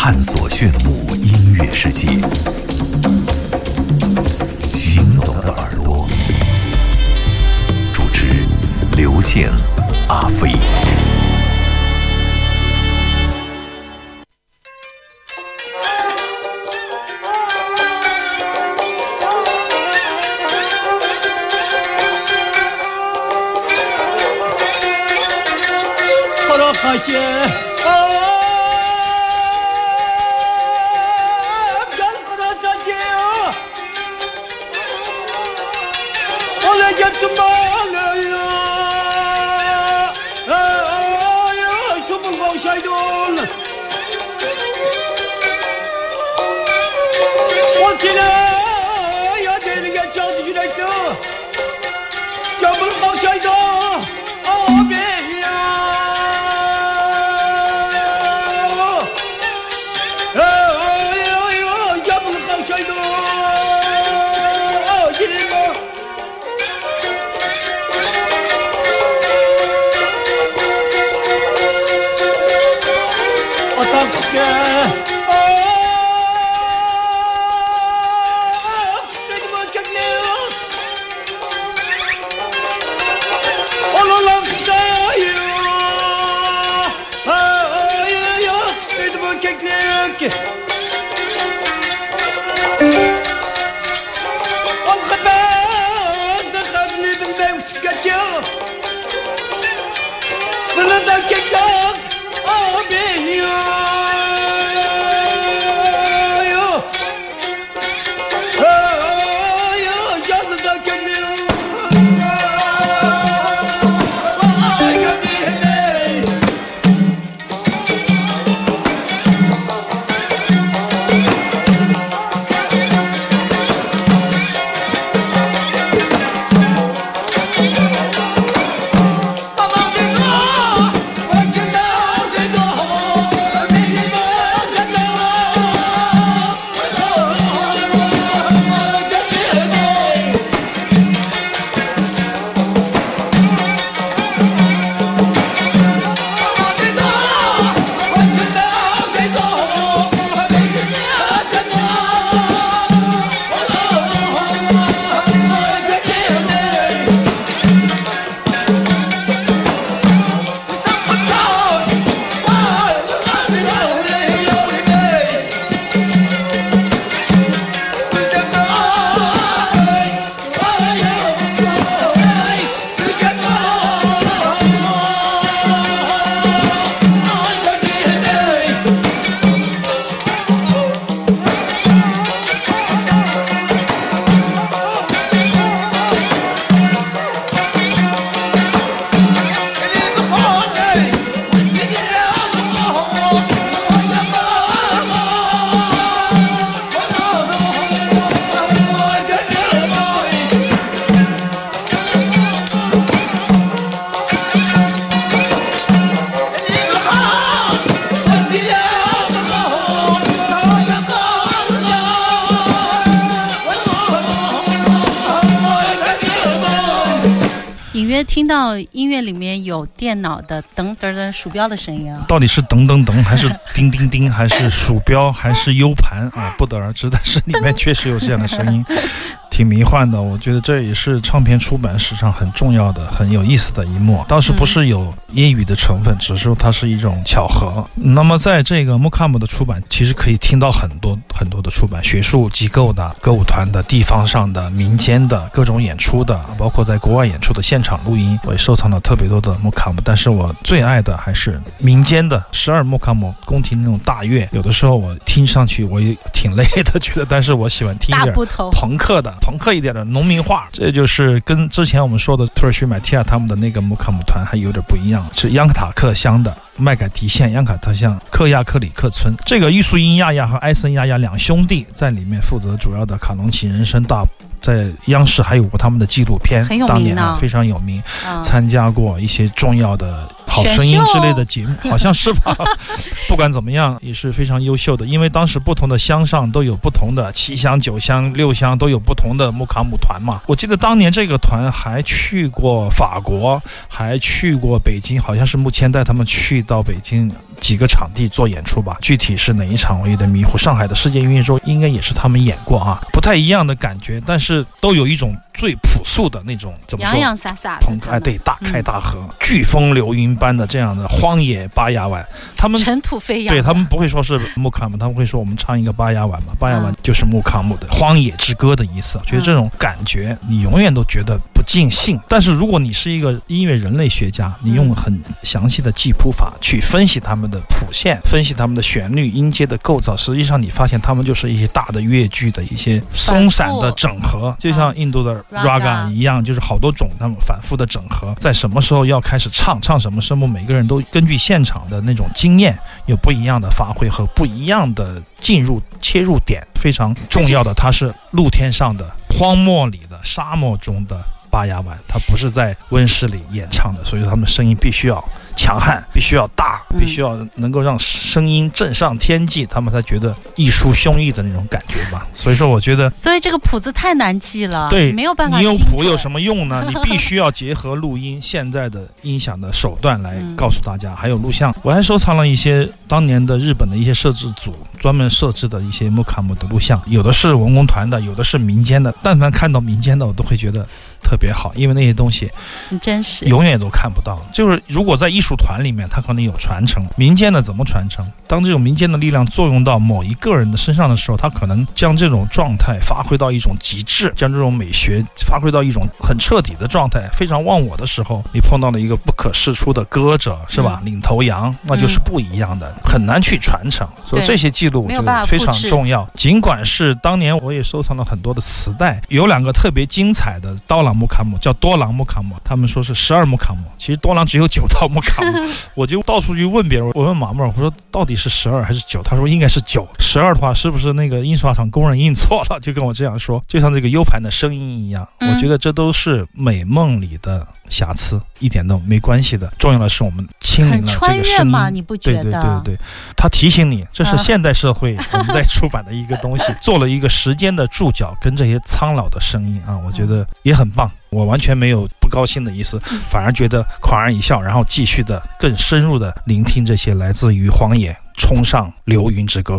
探索炫目音乐世界。行走的耳朵，主持刘健、阿飞。好了，发现听到音乐里面有电脑的噔噔噔鼠标的声音啊。到底是噔噔噔，还是叮叮叮，还是鼠标，还是 U 盘啊？不得而知。但是里面确实有这样的声音，挺迷幻的。我觉得这也是唱片出版史上很重要的、很有意思的一幕。当时不是有英语的成分，只是说它是一种巧合。那么在这个 mokam 的出版，其实可以听到很多很多的出版，学术机构的、歌舞团的、地方上的、民间的各种演出的，包括在国外演出的现场录音，我也收藏了特别多的 mokam。但是我最爱的还是民间的十二 mokam 宫廷那种大乐，有的时候我听上去我也挺累的，觉得，但是我喜欢听一点朋克的朋克一点的农民化，这就是跟之前我们说的土耳其买提亚他们的那个穆卡姆团还有点不一样，是央克塔克乡的。麦凯提县央卡特乡克亚克里克村，这个艺术因亚亚和埃森亚亚两兄弟在里面负责主要的卡农奇人生大，在央视还有过他们的纪录片，当年啊呢非常有名，嗯参加过一些重要的好声音之类的节目，好像是吧？不管怎么样，也是非常优秀的，因为当时不同的乡上都有不同的七乡、九乡、六乡都有不同的木卡姆团嘛。我记得当年这个团还去过法国，还去过北京，好像是目前带他们去到北京几个场地做演出吧。具体是哪一场我有点迷糊。上海的世界音乐周应该也是他们演过啊，不太一样的感觉，但是都有一种最朴素的那种怎么说洋？洋洒洒的朋克哎，对，大开嗯大合，飓风流云般的这样的荒野巴雅湾，他们尘土飞扬，对他们不会说是木卡姆，他们会说我们唱一个巴雅湾嘛，巴雅湾嗯就是木卡姆的荒野之歌的意思。觉得这种感觉，你永远都觉得不尽兴。但是如果你是一个音乐人类学家，你用嗯很详细的记谱法去分析他们的谱线，分析他们的旋律、音阶的构造，实际上你发现他们就是一些大的乐句的一些松散的整合，就像印度的 Raga 一样，就是好多种他们反复的整合，在什么时候要开始唱，唱什么声部，每个人都根据现场的那种经验有不一样的发挥和不一样的进入切入点。非常重要的，它是露天上的、荒漠里的、沙漠中的巴牙湾，它不是在温室里演唱的，所以他们声音必须要强悍，必须要大，嗯必须要能够让声音震上天际，他们才觉得一抒胸臆的那种感觉吧。所以说，我觉得。所以这个谱子太难记了，对，没有办法你有谱有什么用呢？你必须要结合录音现在的音响的手段来嗯告诉大家，还有录像。我还收藏了一些当年的日本的一些摄制组专门设置的一些木卡姆的录像，有的是文工团的，有的是民间的。但凡看到民间的，我都会觉得特别好，因为那些东西很真实。永远都看不到。就是如果在艺术团里面，它可能有传承，民间的怎么传承？当这种民间的力量作用到某一个人的身上的时候，他可能将这种状态发挥到一种极致，将这种美学发挥到一种很彻底的状态，非常忘我的时候，你碰到了一个不可释出的歌者，是吧？领头羊，那就是不一样的，很难去传承。所以这些记录我没有办觉得非常重要。尽管是当年我也收藏了很多的磁带，有两个特别精彩的刀郎木卡姆，叫多朗木卡姆，他们说是十二木卡姆，其实多朗只有九套木卡姆。我就到处去问别人，我问马木尔，我说到底是十二还是九？他说应该是九。十二的话，是不是那个印刷厂工人印错了？就跟我这样说，就像这个 U 盘的声音一样。嗯我觉得这都是美梦里的瑕疵，一点都没关系的。重要的是我们清零了这个声音。嘛，你不觉对得？对对对，他提醒你，这是啊现代社会我们在出版的一个东西，做了一个时间的注脚，跟这些苍老的声音啊，我觉得也很棒。我完全没有不高兴的意思，反而觉得狂然一笑，然后继续的更深入的聆听这些来自于荒野冲上流云之歌。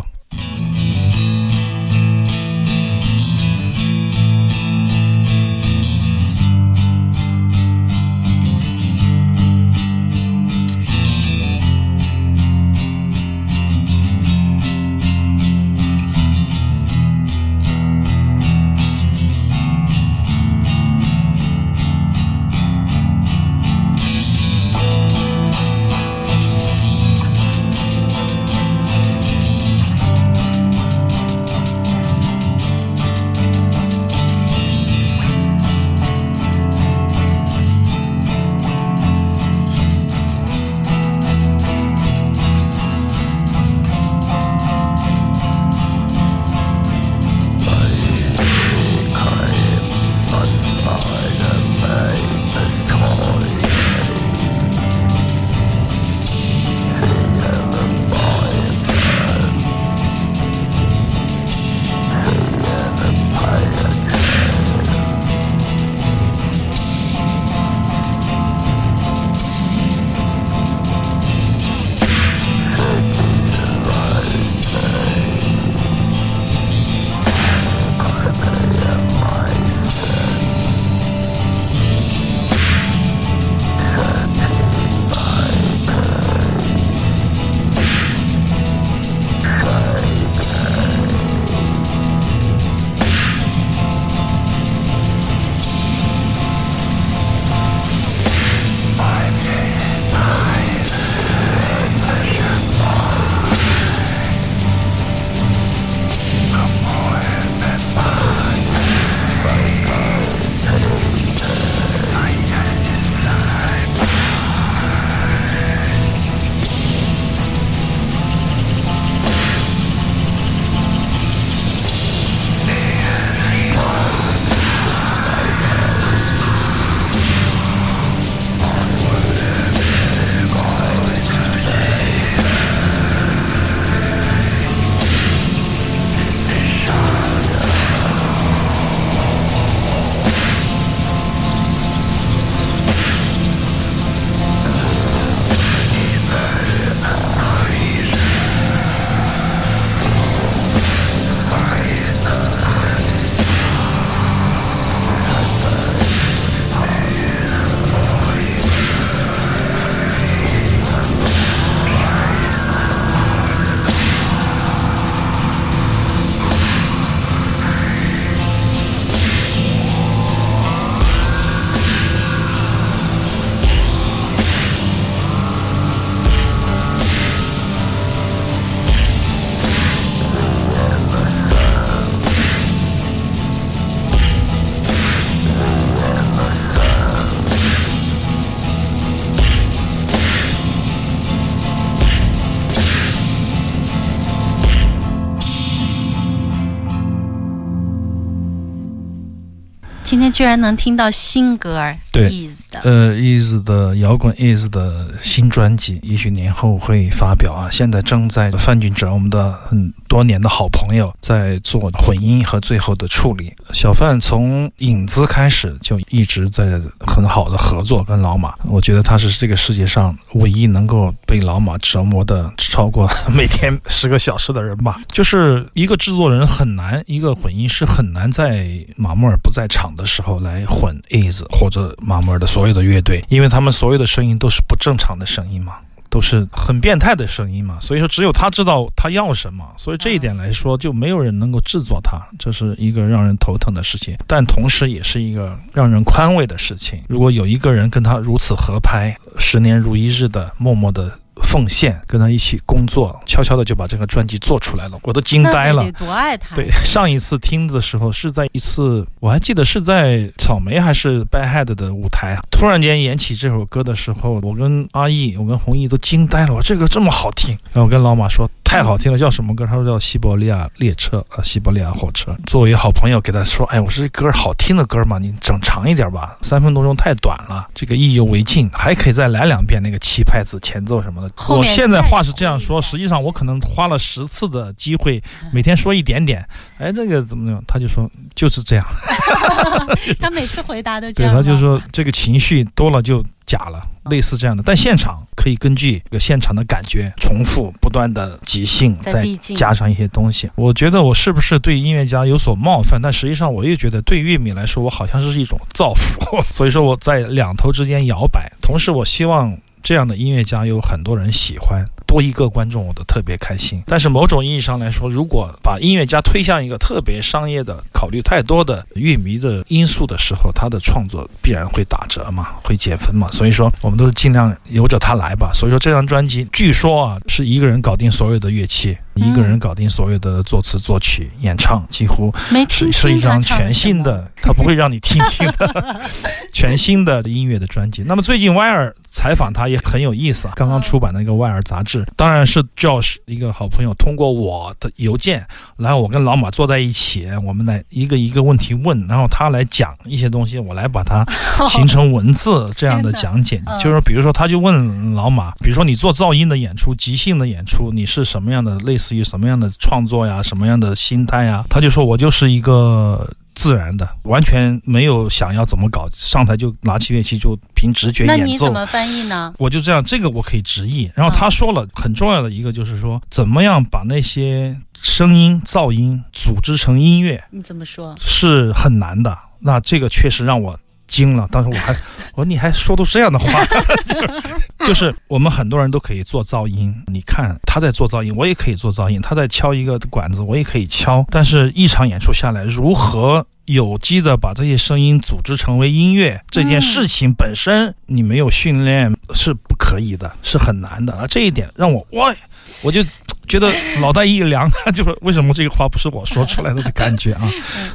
居然能听到新歌儿。对呃，Is 的摇滚 Is 的新专辑，也许年后会发表啊。现在正在范俊哲，我们的很多年的好朋友，在做混音和最后的处理。小范从影子开始就一直在很好的合作跟老马，我觉得他是这个世界上唯一能够被老马折磨的超过 每天十个小时的人吧。就是一个制作人很难，一个混音师很难在马木尔不在场的时候来混 Is 或者马木尔的所有的乐队，因为他们所有的声音都是不正常的声音嘛。都是很变态的声音嘛，所以说只有他知道他要什么，所以这一点来说，就没有人能够制作他，这是一个让人头疼的事情，但同时也是一个让人宽慰的事情。如果有一个人跟他如此合拍，十年如一日的默默的奉献，跟他一起工作，悄悄的就把这个专辑做出来了，我都惊呆了。多爱他。对，上一次听的时候是在一次，我还记得是在草莓还是 Bad Head 的舞台啊。突然间演起这首歌的时候，我跟阿义，我跟弘毅都惊呆了，我这个这么好听。然后我跟老马说太好听了，叫什么歌？他说叫西伯利亚列车啊，西伯利亚火车。作为好朋友给他说，哎，我说这歌好听的歌嘛，你整长一点吧，三分多钟太短了，这个意犹未尽，还可以再来两遍那个七拍子前奏什么的。我现在话是这样说，实际上我可能花了十次的机会，每天说一点点。哎，这个怎么样？他就说就是这样，他每次回答都这对，样对。他就说这个情绪多了就假了，类似这样的。但现场可以根据这个现场的感觉重复不断的即兴，再加上一些东西。我觉得我是不是对音乐家有所冒犯？但实际上我又觉得对乐迷来说，我好像是一种造福。所以说我在两头之间摇摆，同时我希望这样的音乐家有很多人喜欢。多一个观众，我都特别开心。但是某种意义上来说，如果把音乐家推向一个特别商业的、考虑太多的乐迷的因素的时候，他的创作必然会打折嘛，会减分嘛。所以说，我们都是尽量由着他来吧。所以说，这张专辑据说啊，是一个人搞定所有的乐器，一个人搞定所有的作词、作曲、演唱，几乎是是一张全新的，他不会让你听清的 全新的音乐的专辑。那么最近歪尔采访他也很有意思啊，刚刚出版的一个歪尔杂志，当然是 Josh 一个好朋友通过我的邮件，然后我跟老马坐在一起，我们来一个一个问题问，然后他来讲一些东西，我来把它 形成文字这样的讲解。就是比如说他就问老马，比如说你做噪音的演出、即兴的演出，你是什么样的，类似于什么样的创作呀，什么样的心态呀？他就说我就是一个。自然的，完全没有想要怎么搞，上台就拿起乐器就凭直觉演奏那你怎。么翻译呢？我就这样，这个我可以直译。然后他说了很重要的一个，就是说怎么样把那些声音、噪音组织成音乐你怎么说？是很难的。那这个确实让我惊了。当时我还 我说你还说出这样的话，就 是就是我们很多人都可以做噪音。你看他在做噪音，我也可以做噪音；他在敲一个管子，我也可以敲。但是一场演出下来，如何？有机的把这些声音组织成为音乐，这件事情本身你没有训练是不可以的，是很难的啊！这一点让我哇，我就觉得脑袋一凉，他 就是为什么这个话不是我说出来的的感觉啊？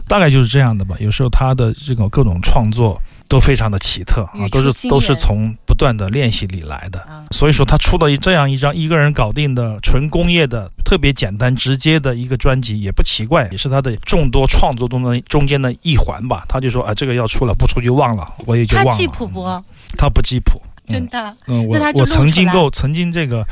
大概就是这样的吧。有时候他的这种各种创作都非常的奇特啊，都是都是从不断的练习里来的。啊，所以说，他出了这样一张一个人搞定的纯工业的、特别简单直接的一个专辑，也不奇怪，也是他的众多创作中的中间的一环吧。他就说啊，这个要出了，不出就忘了，我也就忘了。他记谱不？他不记谱，真的？嗯，我我曾经够曾经这个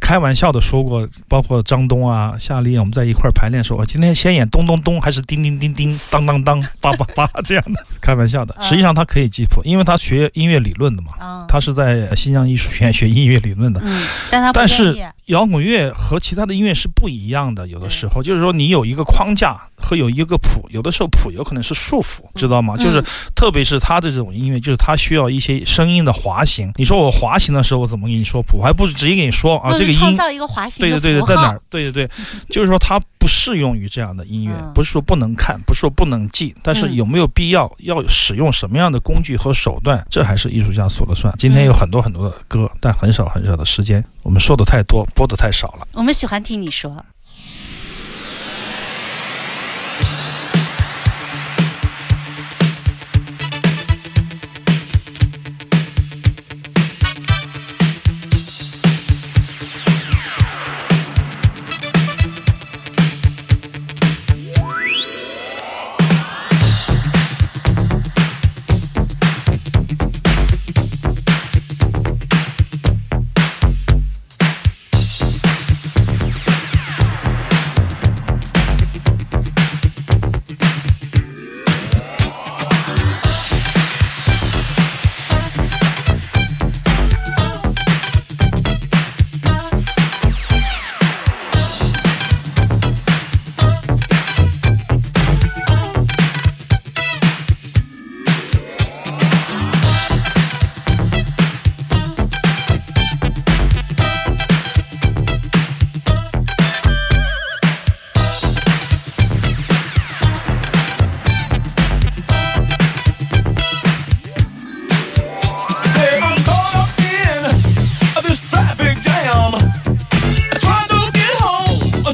开玩笑的说过，包括张东啊、夏丽啊，我们在一块儿排练说，我今天先演咚咚咚，还是叮叮叮叮、当当当、叭叭叭这样的，开玩笑的。嗯实际上他可以记谱，因为他学音乐理论的嘛，啊，他是在新疆艺术学院学音乐理论的。嗯，但他不但是摇滚乐和其他的音乐是不一样的，有的时候就是说你有一个框架和有一个谱，有的时候谱有可能是束缚，知道吗？就是嗯特别是他的这种音乐，就是他需要一些声音的滑行。你说我滑行的时候，我怎么跟你说谱？我还不是直接跟你说啊，这个音。创造一个滑行对对对对，在哪儿？对对对，就是说它不适用于这样的音乐，嗯不是说不能看，不是说不能记，但是嗯有没有必要要使用什么样的工具和手段，这还是艺术家说了算。今天有很多很多的歌，但很少很少的时间，我们说的太多，播的太少了。我们喜欢听你说。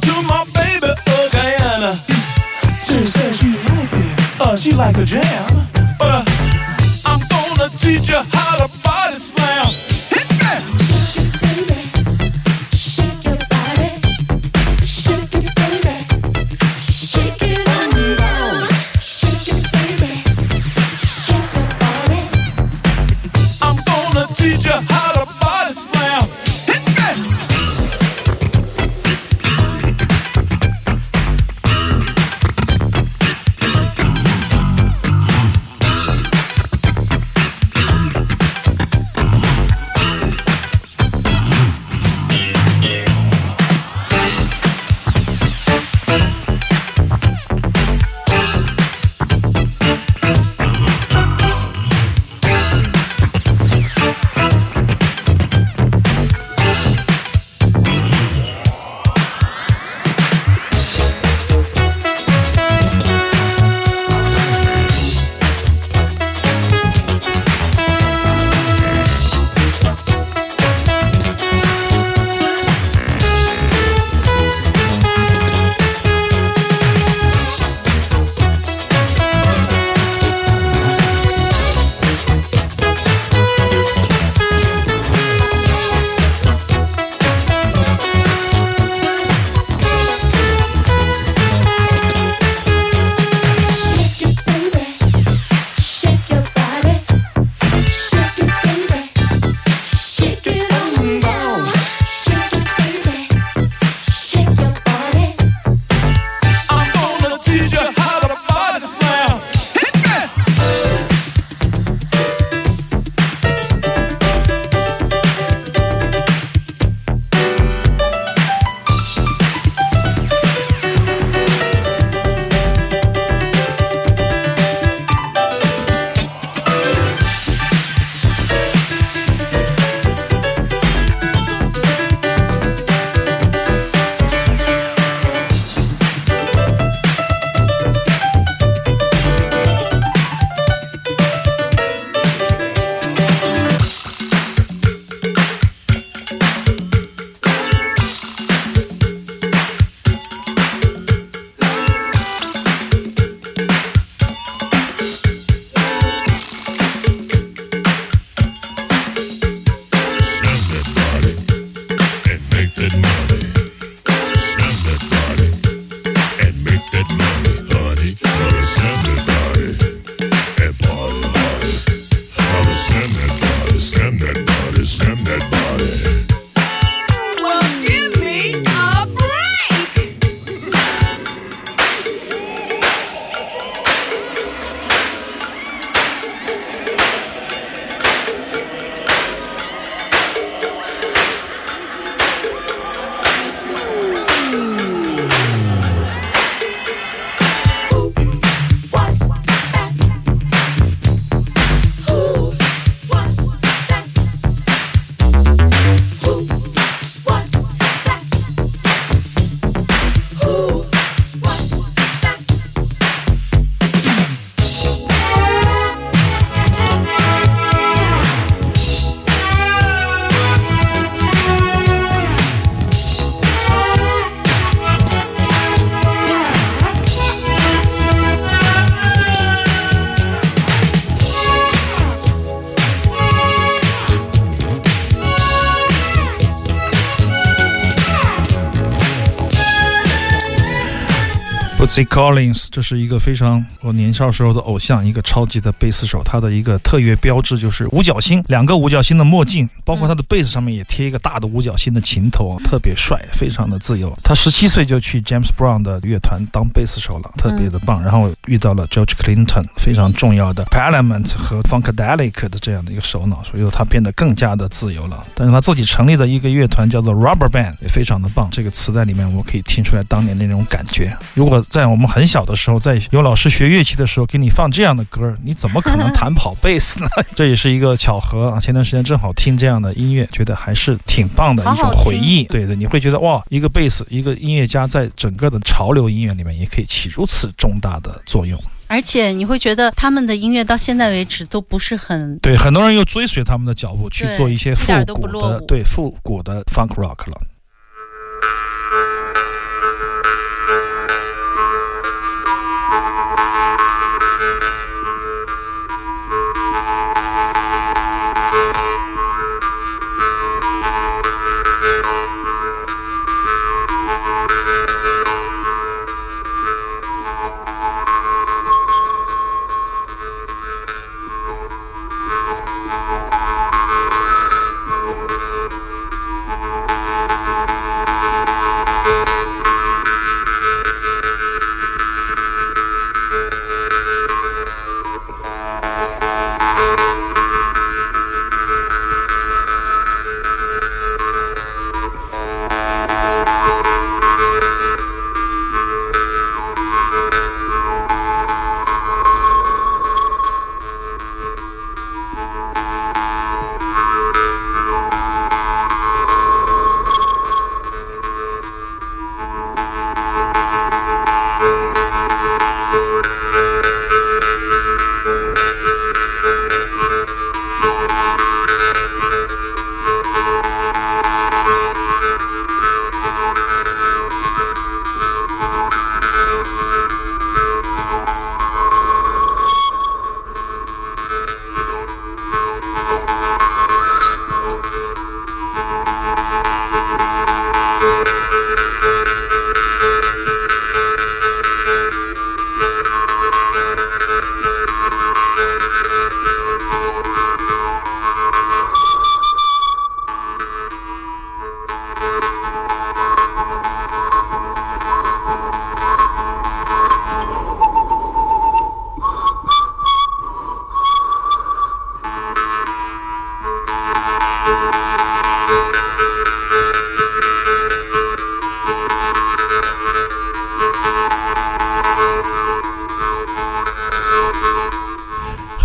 to my baby, oh Guyana. She says she like it, Oh, she like the jam. Bootsy Collins，这是一个非常我年少时候的偶像，一个超级的贝斯手。他的一个特约标志就是五角星，两个五角星的墨镜，包括他的贝斯上面也贴一个大的五角星的琴头，特别帅，非常的自由。他十七岁就去 James Brown 的乐团当贝斯手了，特别的棒。然后遇到了 George Clinton，非常重要的 Parliament 和 Funkadelic 的这样的一个首脑，所以说他变得更加的自由了。但是他自己成立的一个乐团叫做 Rubber Band，也非常的棒。这个词在里面我可以听出来当年的那种感觉。如果在我们很小的时候，在有老师学乐器的时候给你放这样的歌，你怎么可能弹跑贝斯呢？这也是一个巧合啊！前段时间正好听这样的音乐，觉得还是挺棒的一种回忆。对对，你会觉得哇，一个贝斯，一个音乐家在整个的潮流音乐里面也可以起如此重大的作用。而且你会觉得他们的音乐到现在为止都不是很对，很多人又追随他们的脚步去做一些复古的对复古的 funk rock 了。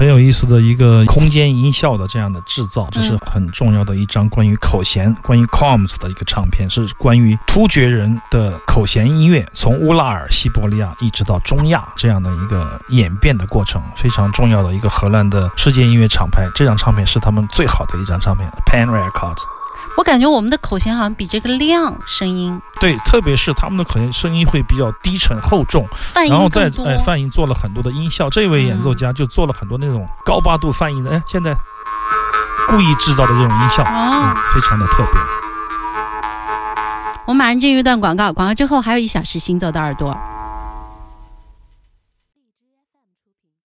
很有意思的一个空间音效的这样的制造，这是很重要的一张关于口弦、关于 comms 的一个唱片，是关于突厥人的口弦音乐从乌拉尔、西伯利亚一直到中亚这样的一个演变的过程，非常重要的一个荷兰的世界音乐厂牌。这张唱片是他们最好的一张唱片，Pan Records。我感觉我们的口弦好像比这个亮，声音对，特别是他们的口弦声音会比较低沉厚重，泛音然后再更多。哎泛音做了很多的音效，这位演奏家就做了很多那种高八度泛音的，哎，现在故意制造的这种音效，嗯哦，，非常的特别。我们马上进入一段广告，广告之后还有一小时行走的耳朵。